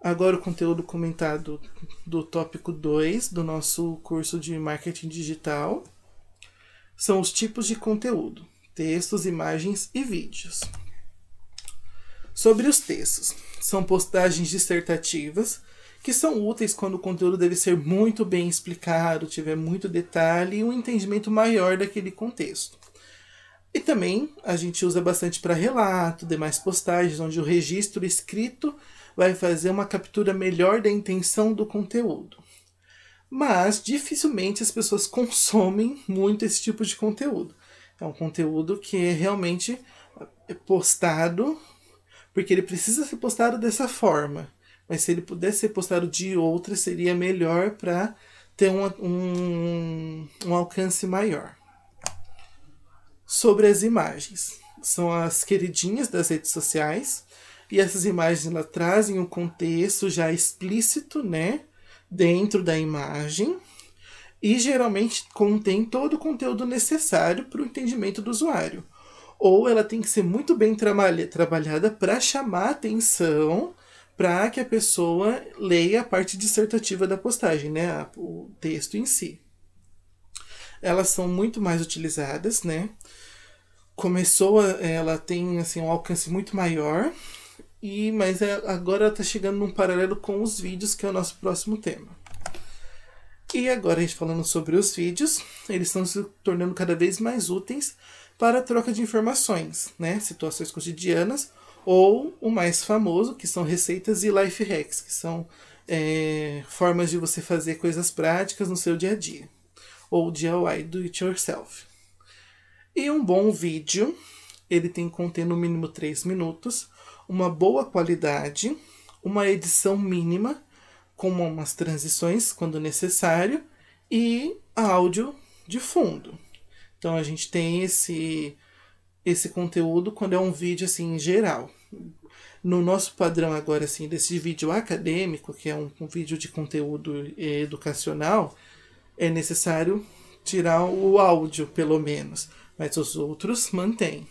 agora o conteúdo comentado do tópico 2 do nosso curso de marketing digital. São os tipos de conteúdo: textos, imagens e vídeos. Sobre os textos, são postagens dissertativas que são úteis quando o conteúdo deve ser muito bem explicado, tiver muito detalhe e um entendimento maior daquele contexto. E também a gente usa bastante para relato, demais postagens, onde o registro escrito vai fazer uma captura melhor da intenção do conteúdo. Mas dificilmente as pessoas consomem muito esse tipo de conteúdo. É um conteúdo que é realmente postado porque ele precisa ser postado dessa forma. Mas se ele pudesse ser postado de outra, seria melhor para ter um, um, um alcance maior. Sobre as imagens. São as queridinhas das redes sociais. E essas imagens ela trazem um contexto já explícito, né? Dentro da imagem. E geralmente contém todo o conteúdo necessário para o entendimento do usuário. Ou ela tem que ser muito bem trabalha, trabalhada para chamar atenção para que a pessoa leia a parte dissertativa da postagem, né, o texto em si. Elas são muito mais utilizadas, né? Começou, ela tem assim um alcance muito maior, e mas é, agora está chegando num paralelo com os vídeos, que é o nosso próximo tema. E agora a gente falando sobre os vídeos, eles estão se tornando cada vez mais úteis para a troca de informações, né? Situações cotidianas ou o mais famoso, que são receitas e life hacks, que são é, formas de você fazer coisas práticas no seu dia a dia, ou DIY, do it yourself. E um bom vídeo, ele tem que conter no mínimo 3 minutos, uma boa qualidade, uma edição mínima, com umas transições quando necessário, e áudio de fundo. Então a gente tem esse esse conteúdo quando é um vídeo assim em geral. No nosso padrão agora assim desse vídeo acadêmico, que é um, um vídeo de conteúdo educacional, é necessário tirar o áudio pelo menos, mas os outros mantém.